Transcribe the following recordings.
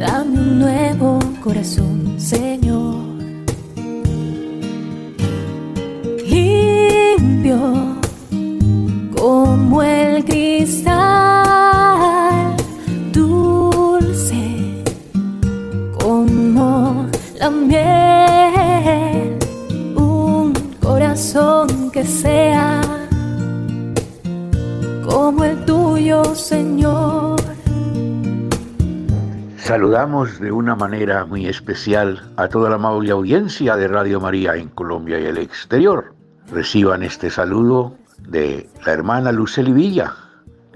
Dame un nuevo corazón, Señor. Limpio como el cristal, dulce como la miel, un corazón que sea Saludamos de una manera muy especial a toda la amable audiencia de Radio María en Colombia y el exterior. Reciban este saludo de la hermana Luceli Villa,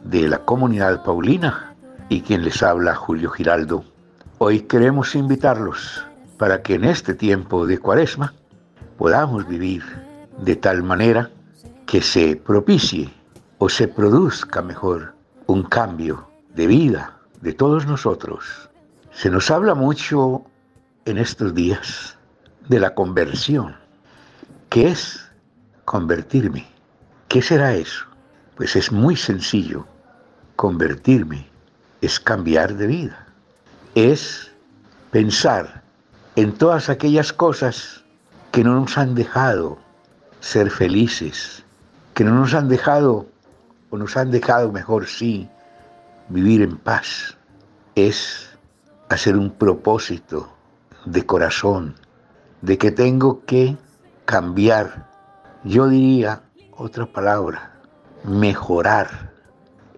de la comunidad Paulina, y quien les habla, Julio Giraldo. Hoy queremos invitarlos para que en este tiempo de cuaresma podamos vivir de tal manera que se propicie o se produzca mejor un cambio de vida de todos nosotros se nos habla mucho en estos días de la conversión. ¿Qué es convertirme? ¿Qué será eso? Pues es muy sencillo. Convertirme es cambiar de vida. Es pensar en todas aquellas cosas que no nos han dejado ser felices, que no nos han dejado, o nos han dejado mejor sí, vivir en paz. Es hacer un propósito de corazón, de que tengo que cambiar. Yo diría otra palabra, mejorar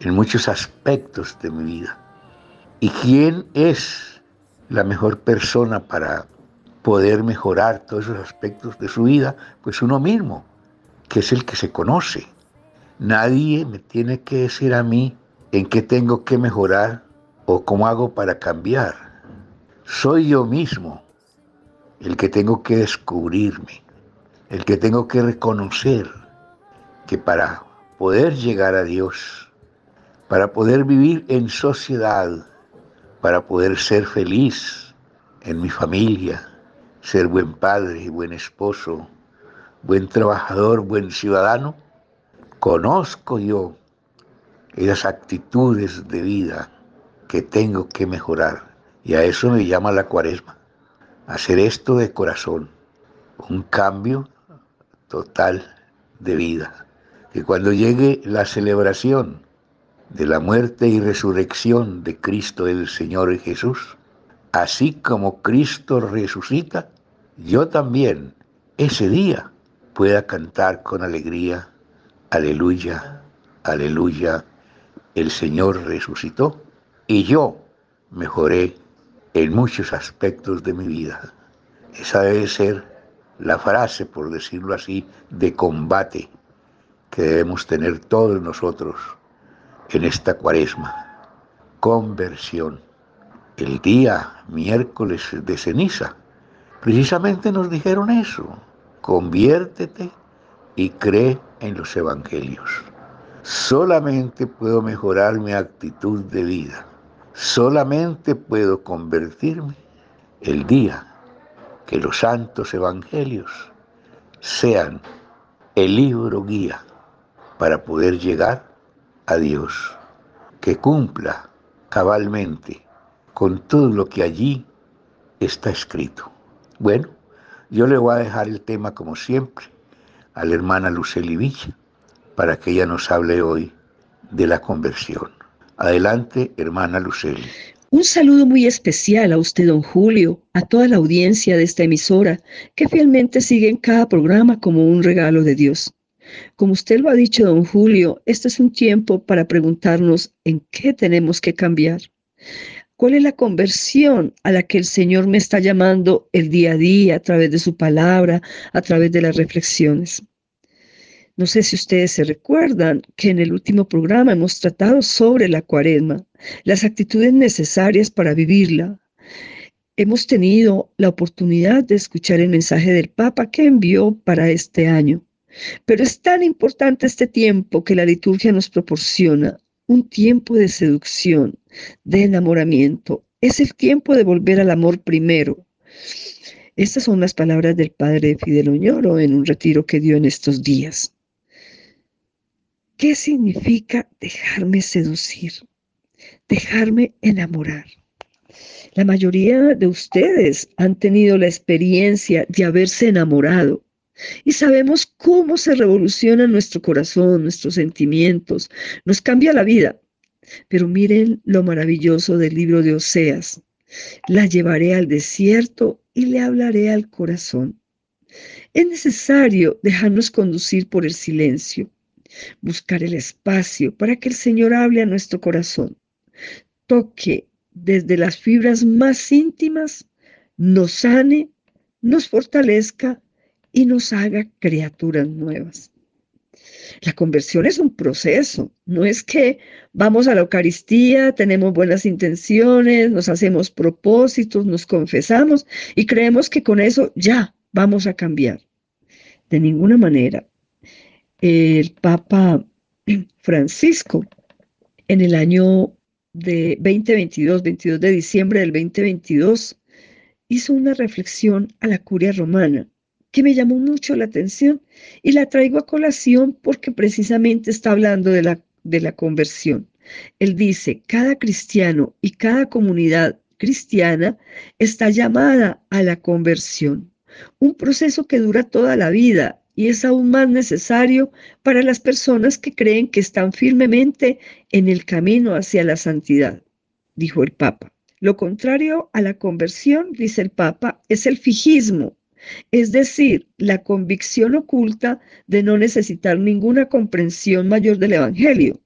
en muchos aspectos de mi vida. ¿Y quién es la mejor persona para poder mejorar todos esos aspectos de su vida? Pues uno mismo, que es el que se conoce. Nadie me tiene que decir a mí en qué tengo que mejorar o cómo hago para cambiar. Soy yo mismo el que tengo que descubrirme, el que tengo que reconocer que para poder llegar a Dios, para poder vivir en sociedad, para poder ser feliz en mi familia, ser buen padre, buen esposo, buen trabajador, buen ciudadano, conozco yo esas actitudes de vida que tengo que mejorar. Y a eso me llama la cuaresma. Hacer esto de corazón. Un cambio total de vida. Que cuando llegue la celebración de la muerte y resurrección de Cristo el Señor Jesús, así como Cristo resucita, yo también ese día pueda cantar con alegría, aleluya, aleluya, el Señor resucitó y yo mejoré en muchos aspectos de mi vida. Esa debe ser la frase, por decirlo así, de combate que debemos tener todos nosotros en esta cuaresma. Conversión. El día miércoles de ceniza, precisamente nos dijeron eso. Conviértete y cree en los evangelios. Solamente puedo mejorar mi actitud de vida Solamente puedo convertirme el día que los santos evangelios sean el libro guía para poder llegar a Dios, que cumpla cabalmente con todo lo que allí está escrito. Bueno, yo le voy a dejar el tema como siempre a la hermana Luceli Villa para que ella nos hable hoy de la conversión. Adelante, hermana Luceli. Un saludo muy especial a usted, don Julio, a toda la audiencia de esta emisora, que fielmente siguen cada programa como un regalo de Dios. Como usted lo ha dicho, don Julio, este es un tiempo para preguntarnos en qué tenemos que cambiar. ¿Cuál es la conversión a la que el Señor me está llamando el día a día a través de su palabra, a través de las reflexiones? No sé si ustedes se recuerdan que en el último programa hemos tratado sobre la cuaresma, las actitudes necesarias para vivirla. Hemos tenido la oportunidad de escuchar el mensaje del Papa que envió para este año. Pero es tan importante este tiempo que la liturgia nos proporciona, un tiempo de seducción, de enamoramiento. Es el tiempo de volver al amor primero. Estas son las palabras del padre Fidel Oñoro en un retiro que dio en estos días. ¿Qué significa dejarme seducir? Dejarme enamorar. La mayoría de ustedes han tenido la experiencia de haberse enamorado y sabemos cómo se revoluciona nuestro corazón, nuestros sentimientos, nos cambia la vida. Pero miren lo maravilloso del libro de Oseas. La llevaré al desierto y le hablaré al corazón. Es necesario dejarnos conducir por el silencio, buscar el espacio para que el Señor hable a nuestro corazón. Toque desde las fibras más íntimas, nos sane, nos fortalezca y nos haga criaturas nuevas. La conversión es un proceso, no es que vamos a la Eucaristía, tenemos buenas intenciones, nos hacemos propósitos, nos confesamos y creemos que con eso ya vamos a cambiar. De ninguna manera. El Papa Francisco en el año de 2022, 22 de diciembre del 2022, hizo una reflexión a la curia romana que me llamó mucho la atención y la traigo a colación porque precisamente está hablando de la, de la conversión. Él dice, cada cristiano y cada comunidad cristiana está llamada a la conversión, un proceso que dura toda la vida y es aún más necesario para las personas que creen que están firmemente en el camino hacia la santidad, dijo el Papa. Lo contrario a la conversión, dice el Papa, es el fijismo, es decir, la convicción oculta de no necesitar ninguna comprensión mayor del Evangelio.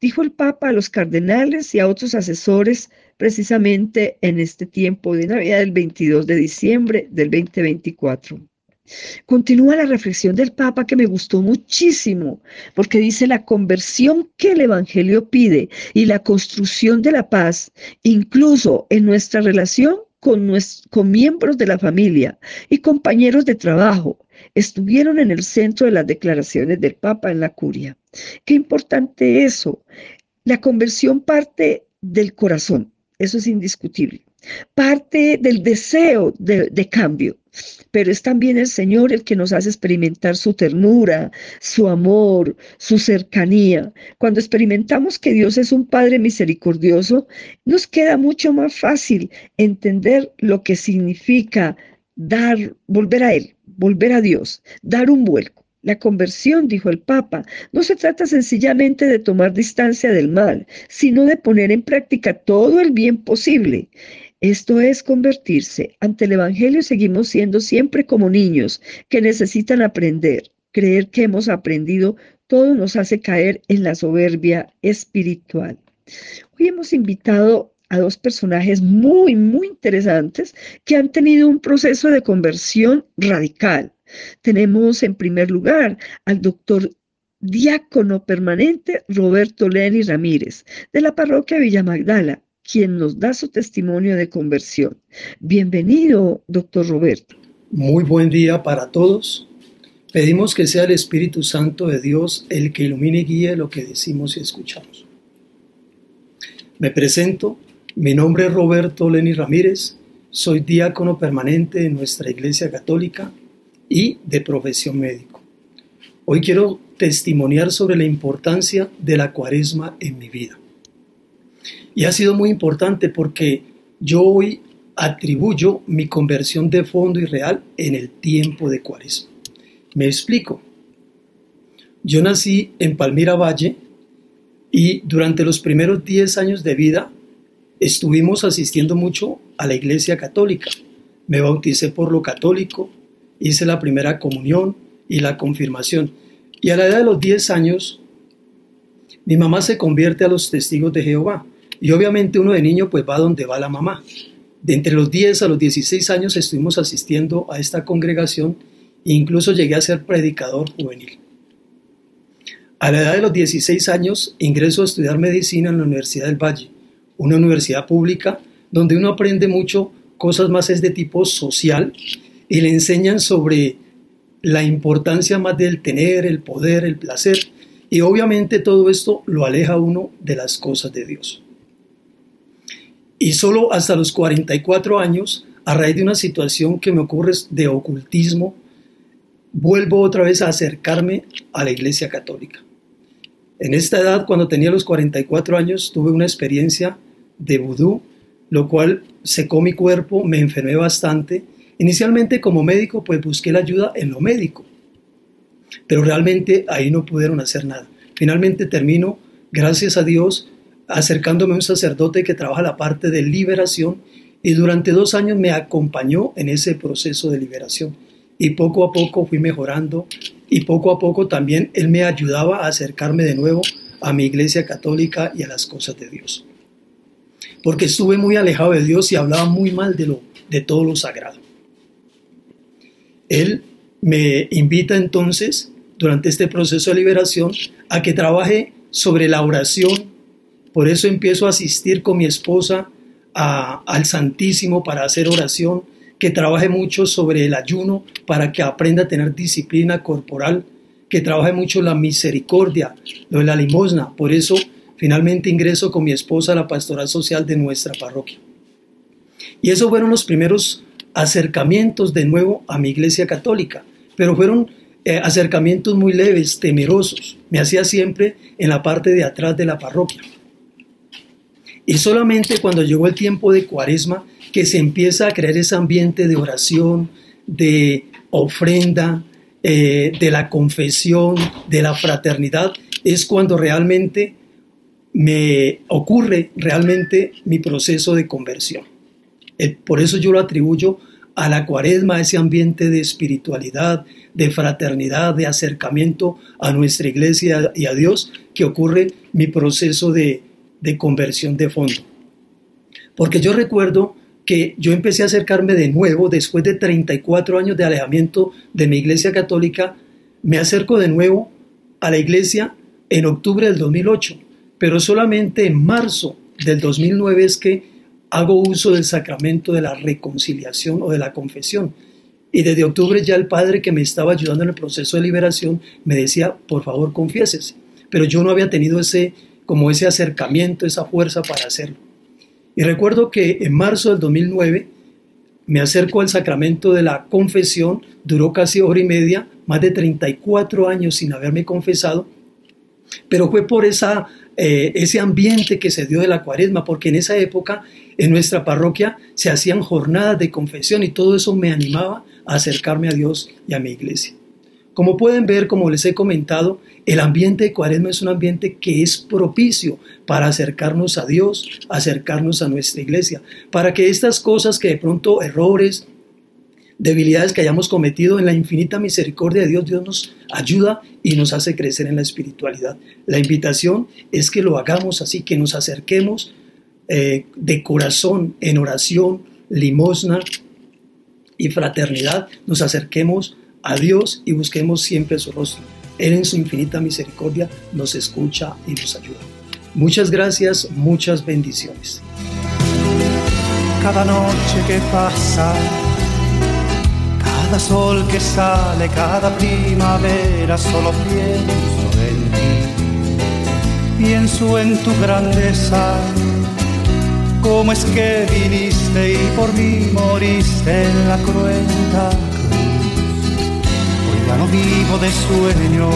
Dijo el Papa a los cardenales y a otros asesores precisamente en este tiempo de Navidad del 22 de diciembre del 2024. Continúa la reflexión del Papa que me gustó muchísimo, porque dice la conversión que el Evangelio pide y la construcción de la paz, incluso en nuestra relación con, con miembros de la familia y compañeros de trabajo, estuvieron en el centro de las declaraciones del Papa en la curia. Qué importante eso. La conversión parte del corazón, eso es indiscutible. Parte del deseo de, de cambio pero es también el Señor el que nos hace experimentar su ternura, su amor, su cercanía. Cuando experimentamos que Dios es un Padre misericordioso, nos queda mucho más fácil entender lo que significa dar, volver a Él, volver a Dios, dar un vuelco. La conversión, dijo el Papa, no se trata sencillamente de tomar distancia del mal, sino de poner en práctica todo el bien posible. Esto es convertirse. Ante el Evangelio seguimos siendo siempre como niños que necesitan aprender. Creer que hemos aprendido todo nos hace caer en la soberbia espiritual. Hoy hemos invitado a dos personajes muy, muy interesantes que han tenido un proceso de conversión radical. Tenemos en primer lugar al doctor diácono permanente Roberto Leni Ramírez, de la parroquia Villa Magdala, quien nos da su testimonio de conversión. Bienvenido, doctor Roberto. Muy buen día para todos. Pedimos que sea el Espíritu Santo de Dios el que ilumine y guíe lo que decimos y escuchamos. Me presento, mi nombre es Roberto Leni Ramírez, soy diácono permanente de nuestra Iglesia Católica y de profesión médico. Hoy quiero testimoniar sobre la importancia de la cuaresma en mi vida. Y ha sido muy importante porque yo hoy atribuyo mi conversión de fondo y real en el tiempo de Cuaresma. Me explico. Yo nací en Palmira Valle y durante los primeros 10 años de vida estuvimos asistiendo mucho a la iglesia católica. Me bauticé por lo católico, hice la primera comunión y la confirmación. Y a la edad de los 10 años, mi mamá se convierte a los testigos de Jehová. Y obviamente uno de niño pues va donde va la mamá. De entre los 10 a los 16 años estuvimos asistiendo a esta congregación e incluso llegué a ser predicador juvenil. A la edad de los 16 años ingreso a estudiar medicina en la Universidad del Valle, una universidad pública donde uno aprende mucho cosas más es de tipo social y le enseñan sobre la importancia más del tener, el poder, el placer y obviamente todo esto lo aleja uno de las cosas de Dios. Y solo hasta los 44 años, a raíz de una situación que me ocurre de ocultismo, vuelvo otra vez a acercarme a la Iglesia Católica. En esta edad, cuando tenía los 44 años, tuve una experiencia de vudú, lo cual secó mi cuerpo, me enfermé bastante. Inicialmente como médico, pues busqué la ayuda en lo médico, pero realmente ahí no pudieron hacer nada. Finalmente termino, gracias a Dios, acercándome a un sacerdote que trabaja la parte de liberación y durante dos años me acompañó en ese proceso de liberación. Y poco a poco fui mejorando y poco a poco también él me ayudaba a acercarme de nuevo a mi iglesia católica y a las cosas de Dios. Porque estuve muy alejado de Dios y hablaba muy mal de, lo, de todo lo sagrado. Él me invita entonces, durante este proceso de liberación, a que trabaje sobre la oración. Por eso empiezo a asistir con mi esposa al Santísimo para hacer oración que trabaje mucho sobre el ayuno para que aprenda a tener disciplina corporal, que trabaje mucho la misericordia, lo de la limosna. Por eso finalmente ingreso con mi esposa a la pastoral social de nuestra parroquia. Y esos fueron los primeros acercamientos de nuevo a mi iglesia católica, pero fueron eh, acercamientos muy leves, temerosos. Me hacía siempre en la parte de atrás de la parroquia. Y solamente cuando llegó el tiempo de cuaresma, que se empieza a crear ese ambiente de oración, de ofrenda, eh, de la confesión, de la fraternidad, es cuando realmente me ocurre realmente mi proceso de conversión. Por eso yo lo atribuyo a la cuaresma, a ese ambiente de espiritualidad, de fraternidad, de acercamiento a nuestra iglesia y a Dios, que ocurre mi proceso de, de conversión de fondo. Porque yo recuerdo que yo empecé a acercarme de nuevo, después de 34 años de alejamiento de mi iglesia católica, me acerco de nuevo a la iglesia en octubre del 2008, pero solamente en marzo del 2009 es que hago uso del sacramento de la reconciliación o de la confesión. Y desde octubre ya el padre que me estaba ayudando en el proceso de liberación me decía, por favor, confiésese. Pero yo no había tenido ese, como ese acercamiento, esa fuerza para hacerlo. Y recuerdo que en marzo del 2009 me acerco al sacramento de la confesión, duró casi hora y media, más de 34 años sin haberme confesado, pero fue por esa, eh, ese ambiente que se dio de la cuaresma, porque en esa época en nuestra parroquia se hacían jornadas de confesión y todo eso me animaba a acercarme a Dios y a mi iglesia. Como pueden ver, como les he comentado, el ambiente de cuaresma es un ambiente que es propicio para acercarnos a Dios, acercarnos a nuestra iglesia, para que estas cosas que de pronto errores, debilidades que hayamos cometido en la infinita misericordia de Dios, Dios nos ayuda y nos hace crecer en la espiritualidad. La invitación es que lo hagamos así, que nos acerquemos eh, de corazón en oración, limosna y fraternidad, nos acerquemos a Dios y busquemos siempre su rostro. Él en su infinita misericordia nos escucha y nos ayuda. Muchas gracias, muchas bendiciones. Cada noche que pasa, cada sol que sale, cada primavera, solo pienso en ti. Pienso en tu grandeza, cómo es que viniste y por mí moriste en la cruenta ya no vivo de sueños,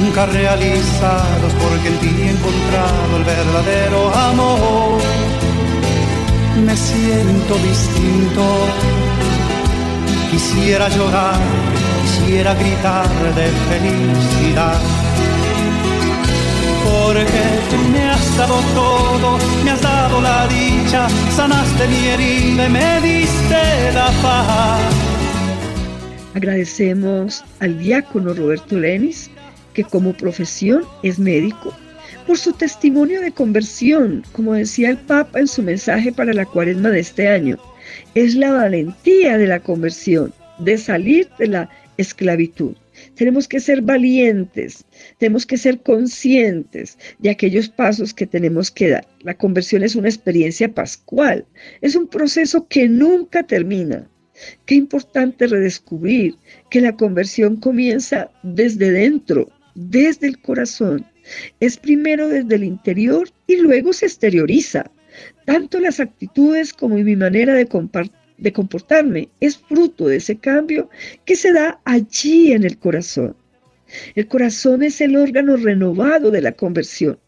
nunca realizados, porque en ti he encontrado el verdadero amor. Me siento distinto, quisiera llorar, quisiera gritar de felicidad. Porque tú me has dado todo, me has dado la dicha, sanaste mi herida y me diste la paz Agradecemos al diácono Roberto Lenis, que como profesión es médico, por su testimonio de conversión, como decía el Papa en su mensaje para la cuaresma de este año. Es la valentía de la conversión, de salir de la esclavitud. Tenemos que ser valientes, tenemos que ser conscientes de aquellos pasos que tenemos que dar. La conversión es una experiencia pascual, es un proceso que nunca termina. Qué importante redescubrir que la conversión comienza desde dentro, desde el corazón. Es primero desde el interior y luego se exterioriza. Tanto las actitudes como mi manera de, comportarme es fruto de ese cambio que se da allí en el corazón. El corazón es el órgano renovado de la conversión.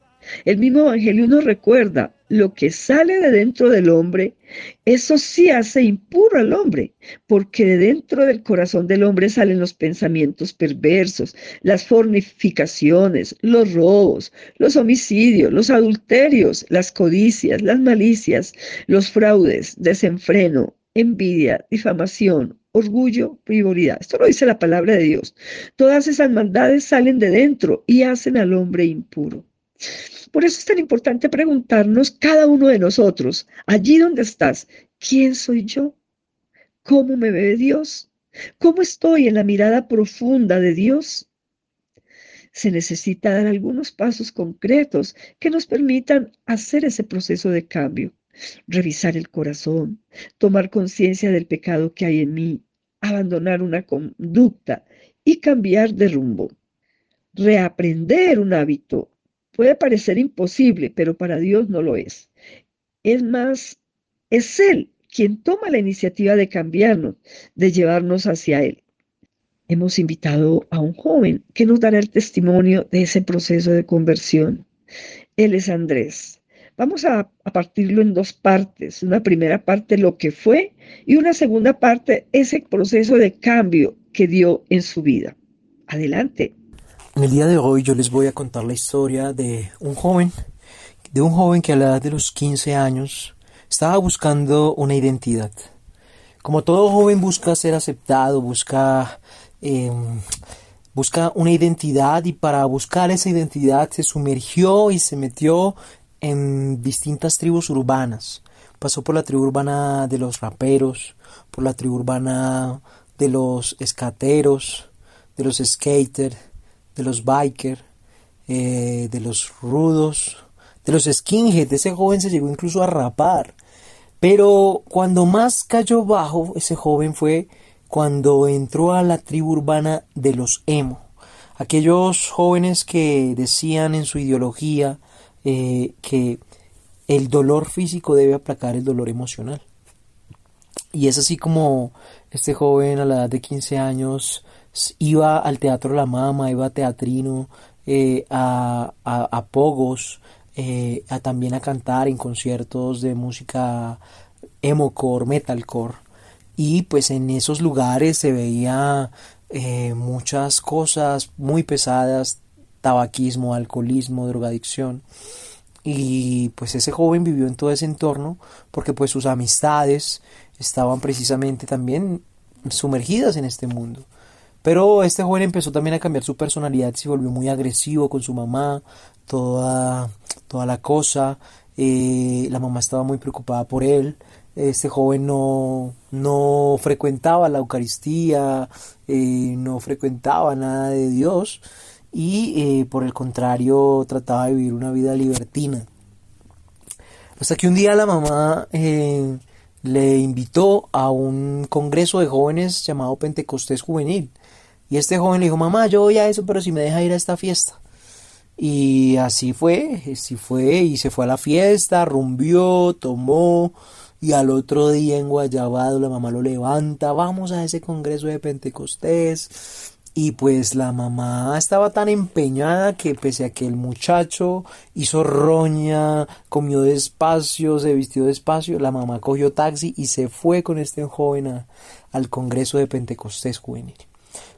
El mismo Evangelio nos recuerda, lo que sale de dentro del hombre, eso sí hace impuro al hombre, porque de dentro del corazón del hombre salen los pensamientos perversos, las fornificaciones, los robos, los homicidios, los adulterios, las codicias, las malicias, los fraudes, desenfreno, envidia, difamación, orgullo, frivolidad. Esto lo dice la palabra de Dios. Todas esas maldades salen de dentro y hacen al hombre impuro. Por eso es tan importante preguntarnos cada uno de nosotros, allí donde estás, ¿quién soy yo? ¿Cómo me ve Dios? ¿Cómo estoy en la mirada profunda de Dios? Se necesita dar algunos pasos concretos que nos permitan hacer ese proceso de cambio. Revisar el corazón, tomar conciencia del pecado que hay en mí, abandonar una conducta y cambiar de rumbo. Reaprender un hábito Puede parecer imposible, pero para Dios no lo es. Es más, es Él quien toma la iniciativa de cambiarnos, de llevarnos hacia Él. Hemos invitado a un joven que nos dará el testimonio de ese proceso de conversión. Él es Andrés. Vamos a, a, partirlo en dos partes. Una primera parte, lo que fue, y una segunda parte, ese proceso de cambio que dio en su vida. Adelante. En el día de hoy yo les voy a contar la historia de un joven, de un joven que a la edad de los 15 años estaba buscando una identidad. Como todo joven busca ser aceptado, busca, em, busca una identidad y para buscar esa identidad se sumergió y se metió en distintas tribus urbanas. Pasó por la tribu urbana de los raperos, por la tribu urbana de los escateros, de los skaters, de los bikers, eh, de los rudos, de los skinheads. Ese joven se llegó incluso a rapar. Pero cuando más cayó bajo ese joven fue cuando entró a la tribu urbana de los emo. Aquellos jóvenes que decían en su ideología eh, que el dolor físico debe aplacar el dolor emocional. Y es así como este joven a la edad de 15 años iba al Teatro La Mama, iba a Teatrino, eh, a, a, Pogos, eh, a, también a cantar en conciertos de música emocore, metalcore. Y pues en esos lugares se veía eh, muchas cosas muy pesadas, tabaquismo, alcoholismo, drogadicción. Y pues ese joven vivió en todo ese entorno porque pues sus amistades estaban precisamente también sumergidas en este mundo. Pero este joven empezó también a cambiar su personalidad, se volvió muy agresivo con su mamá, toda, toda la cosa. Eh, la mamá estaba muy preocupada por él. Este joven no, no frecuentaba la Eucaristía, eh, no frecuentaba nada de Dios y eh, por el contrario trataba de vivir una vida libertina. Hasta que un día la mamá le invitó a un congreso de jóvenes llamado Pentecostés Juvenil. Y este joven le dijo, mamá, yo voy a eso, pero si me deja ir a esta fiesta. Y así fue, así fue, y se fue a la fiesta, rumbió, tomó, y al otro día en Guayabado la mamá lo levanta, vamos a ese congreso de Pentecostés. Y pues la mamá estaba tan empeñada que pese a que el muchacho hizo roña, comió despacio, se vistió despacio, la mamá cogió taxi y se fue con este joven al congreso de Pentecostés juvenil.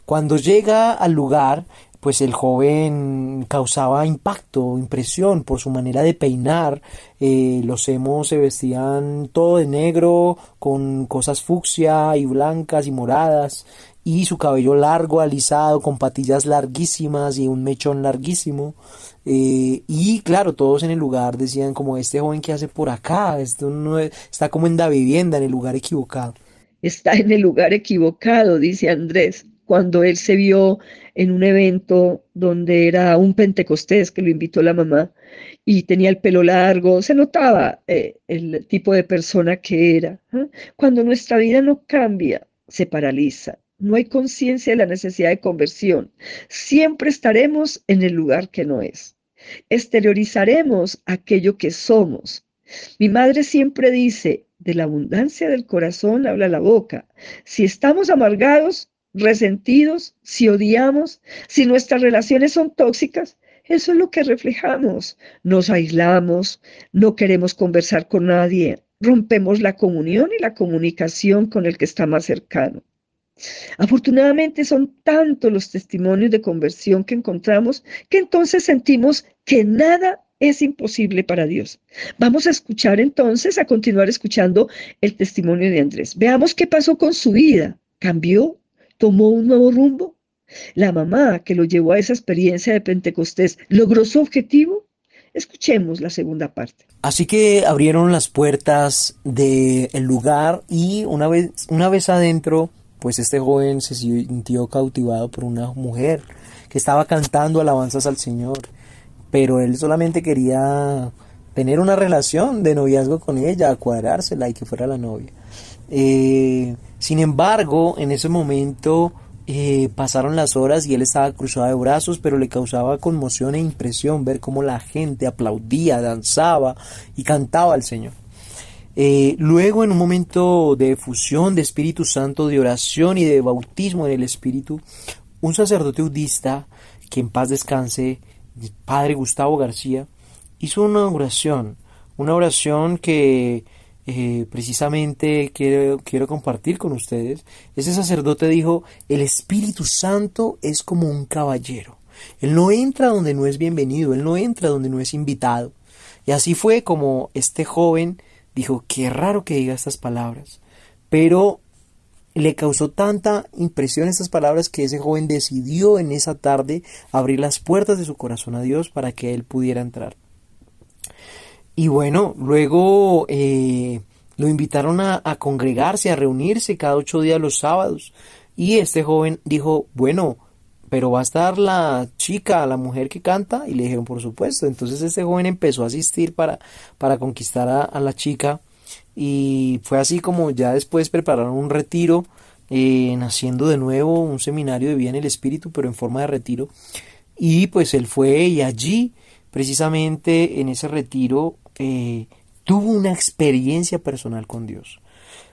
Cuando llega al lugar, pues el joven causaba impacto, impresión por su manera de peinar. Eh, los emos se vestían todo de negro, con cosas fucsia y blancas y moradas, y su cabello largo, alisado, con patillas larguísimas y un mechón larguísimo. Eh, y claro, todos en el lugar decían como este joven que hace por acá, esto no está como en la vivienda, en el lugar equivocado. Está en el lugar equivocado, dice Andrés. Cuando él se vio en un evento donde era un pentecostés que lo invitó la mamá y tenía el pelo largo, se notaba eh, el tipo de persona que era. ¿eh? Cuando nuestra vida no cambia, se paraliza. No hay conciencia de la necesidad de conversión. Siempre estaremos en el lugar que no es. Exteriorizaremos aquello que somos. Mi madre siempre dice, de la abundancia del corazón habla la boca. Si estamos amargados, resentidos, si odiamos, si nuestras relaciones son tóxicas, eso es lo que reflejamos. Nos aislamos, no queremos conversar con nadie, rompemos la comunión y la comunicación con el que está más cercano. Afortunadamente son tantos los testimonios de conversión que encontramos que entonces sentimos que nada es imposible para Dios. Vamos a escuchar entonces, a continuar escuchando el testimonio de Andrés. Veamos qué pasó con su vida. ¿Cambió? ¿Tomó un nuevo rumbo? ¿La mamá que lo llevó a esa experiencia de Pentecostés logró su objetivo? Escuchemos la segunda parte. Así que abrieron las puertas del lugar y una vez, una vez adentro, pues este joven se sintió cautivado por una mujer que estaba cantando alabanzas al Señor pero él solamente quería tener una relación de noviazgo con ella, cuadrársela y que fuera la novia. Eh, sin embargo, en ese momento eh, pasaron las horas y él estaba cruzado de brazos, pero le causaba conmoción e impresión ver cómo la gente aplaudía, danzaba y cantaba al Señor. Eh, luego, en un momento de fusión de Espíritu Santo, de oración y de bautismo en el Espíritu, un sacerdote budista, que en paz descanse, padre Gustavo García, hizo una oración, una oración que eh, precisamente quiero, quiero compartir con ustedes. Ese sacerdote dijo, el Espíritu Santo es como un caballero. Él no entra donde no es bienvenido, él no entra donde no es invitado. Y así fue como este joven dijo, qué raro que diga estas palabras. Pero le causó tanta impresión estas palabras que ese joven decidió en esa tarde abrir las puertas de su corazón a Dios para que él pudiera entrar. Y bueno, luego eh, lo invitaron a, congregarse, a reunirse cada ocho días los sábados. Y este joven dijo, bueno, pero va a estar la chica, la mujer que canta. Y le dijeron, por supuesto. Entonces este joven empezó a asistir para, para conquistar a, a la chica y fue así como ya después prepararon un retiro, eh, naciendo de nuevo un seminario de vida en el espíritu, pero en forma de retiro. Y pues él fue y allí, precisamente en ese retiro, eh, tuvo una experiencia personal con Dios.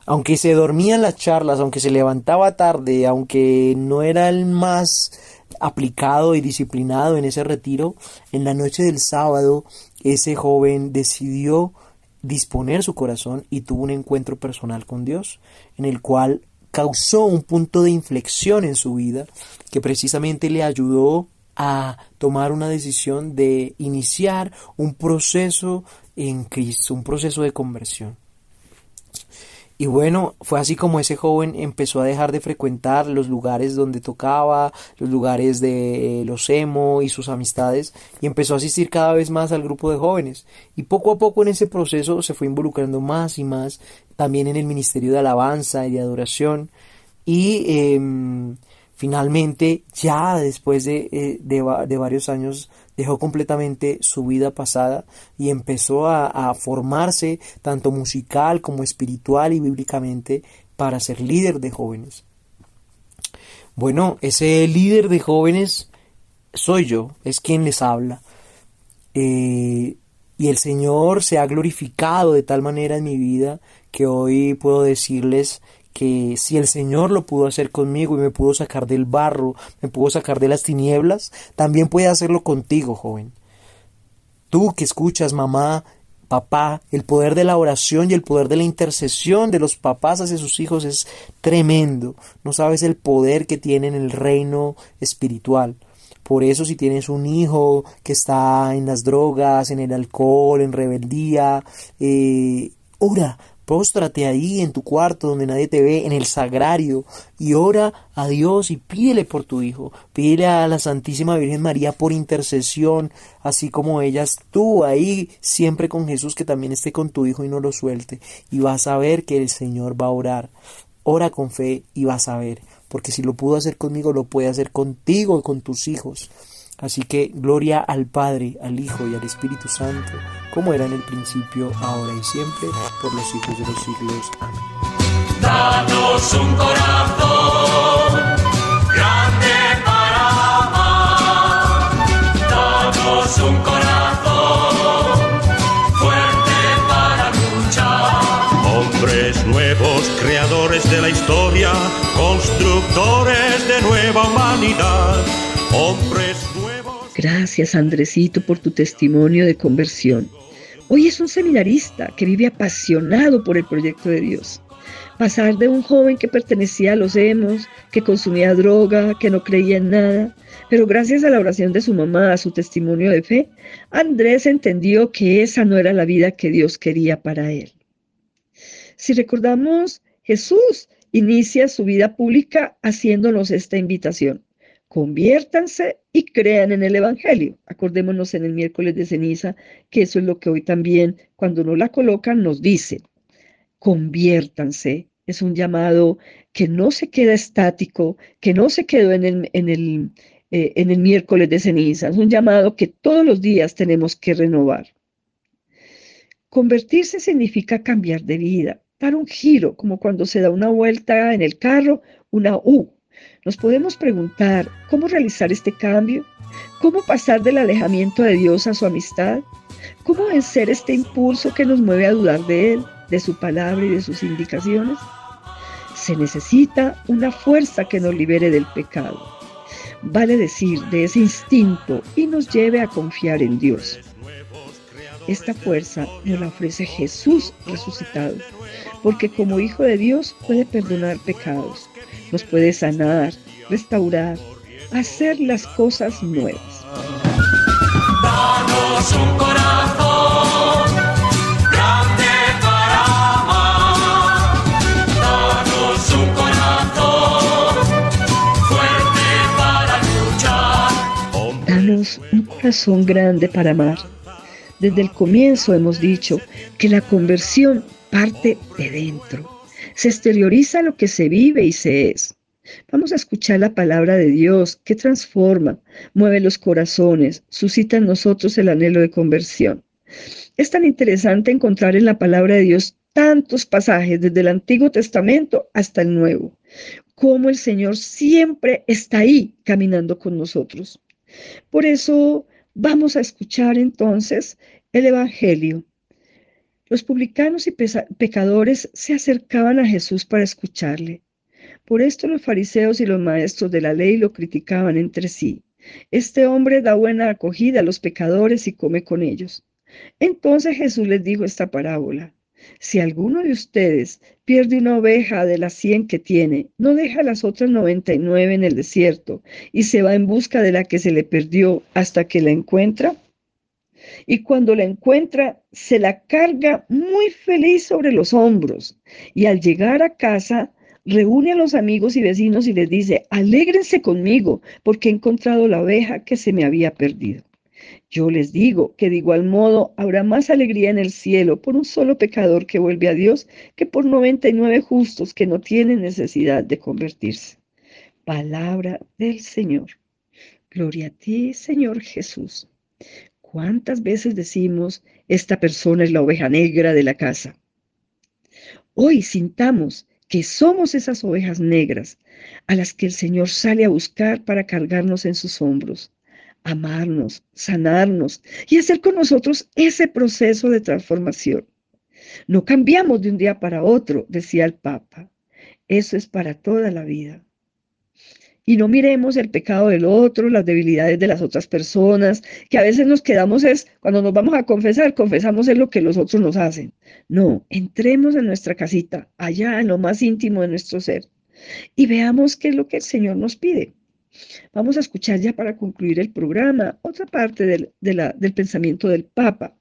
Aunque se dormía en las charlas, aunque se levantaba tarde, aunque no era el más aplicado y disciplinado en ese retiro, en la noche del sábado ese joven decidió disponer su corazón y tuvo un encuentro personal con Dios, en el cual causó un punto de inflexión en su vida que precisamente le ayudó a tomar una decisión de iniciar un proceso en Cristo, un proceso de conversión. Y bueno, fue así como ese joven empezó a dejar de frecuentar los lugares donde tocaba, los lugares de eh, los emo y sus amistades, y empezó a asistir cada vez más al grupo de jóvenes. Y poco a poco en ese proceso se fue involucrando más y más también en el ministerio de alabanza y de adoración. Y em, finalmente, ya después de, eh, de varios años dejó completamente su vida pasada y empezó a, formarse tanto musical como espiritual y bíblicamente para ser líder de jóvenes. Bueno, ese líder de jóvenes soy yo, es quien les habla. Eh, y el Señor se ha glorificado de tal manera en mi vida que hoy puedo decirles que si el Señor lo pudo hacer conmigo y me pudo sacar del barro, me pudo sacar de las tinieblas, también puede hacerlo contigo, joven. Tú que escuchas, mamá, papá, el poder de la oración y el poder de la intercesión de los papás hacia sus hijos es tremendo. No sabes el poder que tiene en el reino espiritual. Por eso si tienes un hijo que está en las drogas, en el alcohol, en rebeldía, eh, ora, Póstrate ahí en tu cuarto donde nadie te ve, en el sagrario, y ora a Dios y pídele por tu hijo. Pídele a la Santísima Virgen María por intercesión, así como ella estuvo ahí siempre con Jesús, que también esté con tu hijo y no lo suelte. Y vas a ver que el Señor va a orar. Ora con fe y vas a ver. porque si lo pudo hacer conmigo, lo puede hacer contigo y con tus hijos. Así que gloria al Padre, al Hijo y al Espíritu Santo, como era en el principio, ahora y siempre, por los siglos de los siglos. Amén. Danos un corazón grande para amar. Danos un corazón fuerte para luchar. Hombres nuevos, creadores de la historia, constructores de nueva humanidad. Hombres. Gracias, Andresito, por tu testimonio de conversión. Hoy es un seminarista que vive apasionado por el proyecto de Dios. Pasar de un joven que pertenecía a los hemos, que consumía droga, que no creía en nada, pero gracias a la oración de su mamá, a su testimonio de fe, Andrés entendió que esa no era la vida que Dios quería para él. Si recordamos, Jesús inicia su vida pública haciéndonos esta invitación. Conviértanse y crean en el Evangelio. Acordémonos en el miércoles de ceniza que eso es lo que hoy también, cuando no la colocan, nos dice. Conviértanse. Es un llamado que no se queda estático, que no se quedó en el, en el, eh, en el miércoles de ceniza. Es un llamado que todos los días tenemos que renovar. Convertirse significa cambiar de vida, dar un giro, como cuando se da una vuelta en el carro, una U. Nos podemos preguntar cómo realizar este cambio, cómo pasar del alejamiento de Dios a su amistad, cómo vencer este impulso que nos mueve a dudar de Él, de su palabra y de sus indicaciones. Se necesita una fuerza que nos libere del pecado, vale decir, de ese instinto y nos lleve a confiar en Dios. Esta fuerza nos la ofrece Jesús resucitado, porque como Hijo de Dios puede perdonar pecados, nos puede sanar, restaurar, hacer las cosas nuevas. Danos un corazón grande para amar. Danos un corazón fuerte para luchar. Danos un corazón grande para amar. Desde el comienzo hemos dicho que la conversión parte de dentro. Se exterioriza lo que se vive y se es. Vamos a escuchar la palabra de Dios que transforma, mueve los corazones, suscita en nosotros el anhelo de conversión. Es tan interesante encontrar en la palabra de Dios tantos pasajes desde el Antiguo Testamento hasta el Nuevo, cómo el Señor siempre está ahí caminando con nosotros. Por eso vamos a escuchar entonces el Evangelio. Los publicanos y pecadores se acercaban a Jesús para escucharle. Por esto los fariseos y los maestros de la ley lo criticaban entre sí. Este hombre da buena acogida a los pecadores y come con ellos. Entonces Jesús les dijo esta parábola. Si alguno de ustedes pierde una oveja de las cien que tiene, no deja las otras noventa y nueve en el desierto y se va en busca de la que se le perdió hasta que la encuentra. Y cuando la encuentra, se la carga muy feliz sobre los hombros. Y al llegar a casa, reúne a los amigos y vecinos y les dice, alégrense conmigo porque he encontrado la oveja que se me había perdido. Yo les digo que de igual modo habrá más alegría en el cielo por un solo pecador que vuelve a Dios que por 99 justos que no tienen necesidad de convertirse. Palabra del Señor. Gloria a ti, Señor Jesús. ¿Cuántas veces decimos, esta persona es la oveja negra de la casa? Hoy sintamos que somos esas ovejas negras a las que el Señor sale a buscar para cargarnos en sus hombros, amarnos, sanarnos y hacer con nosotros ese proceso de transformación. No cambiamos de un día para otro, decía el Papa. Eso es para toda la vida y no miremos el pecado del otro, las debilidades de las otras personas, que a veces nos quedamos es, cuando nos vamos a confesar, confesamos es lo que los otros nos hacen. No, entremos en nuestra casita, allá en lo más íntimo de nuestro ser, y veamos qué es lo que el Señor nos pide. Vamos a escuchar ya para concluir el programa otra parte del, del pensamiento del Papa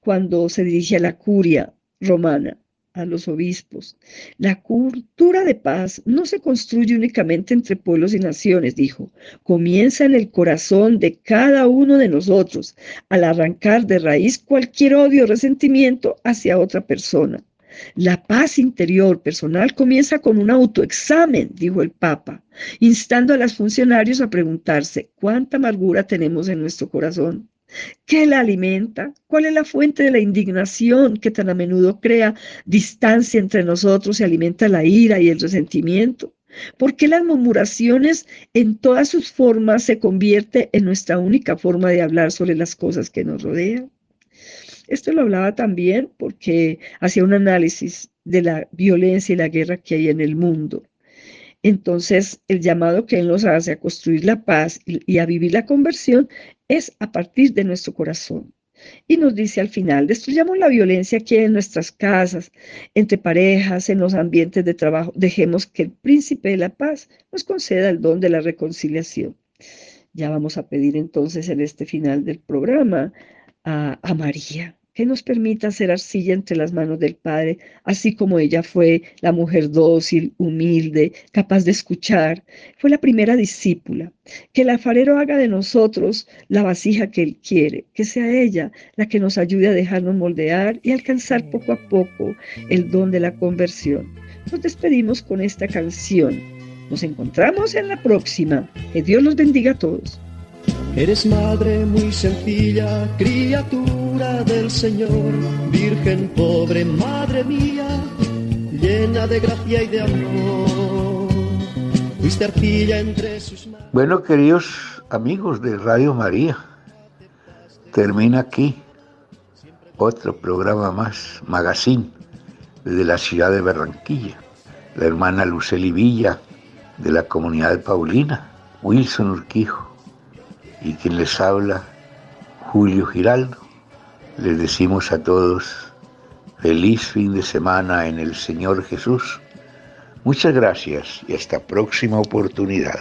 cuando se dirige a la curia romana a los obispos. La cultura de paz no se construye únicamente entre pueblos y naciones, dijo. Comienza en el corazón de cada uno de nosotros, al arrancar de raíz cualquier odio o resentimiento hacia otra persona. La paz interior personal comienza con un autoexamen, dijo el Papa, instando a los funcionarios a preguntarse cuánta amargura tenemos en nuestro corazón. ¿Qué la alimenta? ¿Cuál es la fuente de la indignación que tan a menudo crea distancia entre nosotros y alimenta la ira y el resentimiento? ¿Por qué las murmuraciones en todas sus formas se convierte en nuestra única forma de hablar sobre las cosas que nos rodean? Esto lo hablaba también porque hacía un análisis de la violencia y la guerra que hay en el mundo. Entonces, el llamado que Él nos hace a construir la paz y, a vivir la conversión es a partir de nuestro corazón. Y nos dice al final, destruyamos la violencia hay en nuestras casas, entre parejas, en los ambientes de trabajo. Dejemos que el príncipe de la paz nos conceda el don de la reconciliación. Ya vamos a pedir entonces en este final del programa a, María, que nos permita ser arcilla entre las manos del Padre, así como ella fue la mujer dócil, humilde, capaz de escuchar. Fue la primera discípula. Que el alfarero haga de nosotros la vasija que Él quiere, que sea ella la que nos ayude a dejarnos moldear y alcanzar poco a poco el don de la conversión. Nos despedimos con esta canción. Nos encontramos en la próxima. Que Dios los bendiga a todos. Eres madre muy sencilla, criatura del Señor, virgen pobre, madre mía, llena de gracia y de amor. Fuiste arcilla entre sus manos. Bueno, queridos amigos de Radio María, termina aquí otro programa más, Magazine, desde la ciudad de Barranquilla. La hermana Luceli Villa, de la comunidad Paulina, Wilson Urquijo y quien les habla, Julio Giraldo. Les decimos a todos feliz fin de semana en el Señor Jesús. Muchas gracias y hasta próxima oportunidad.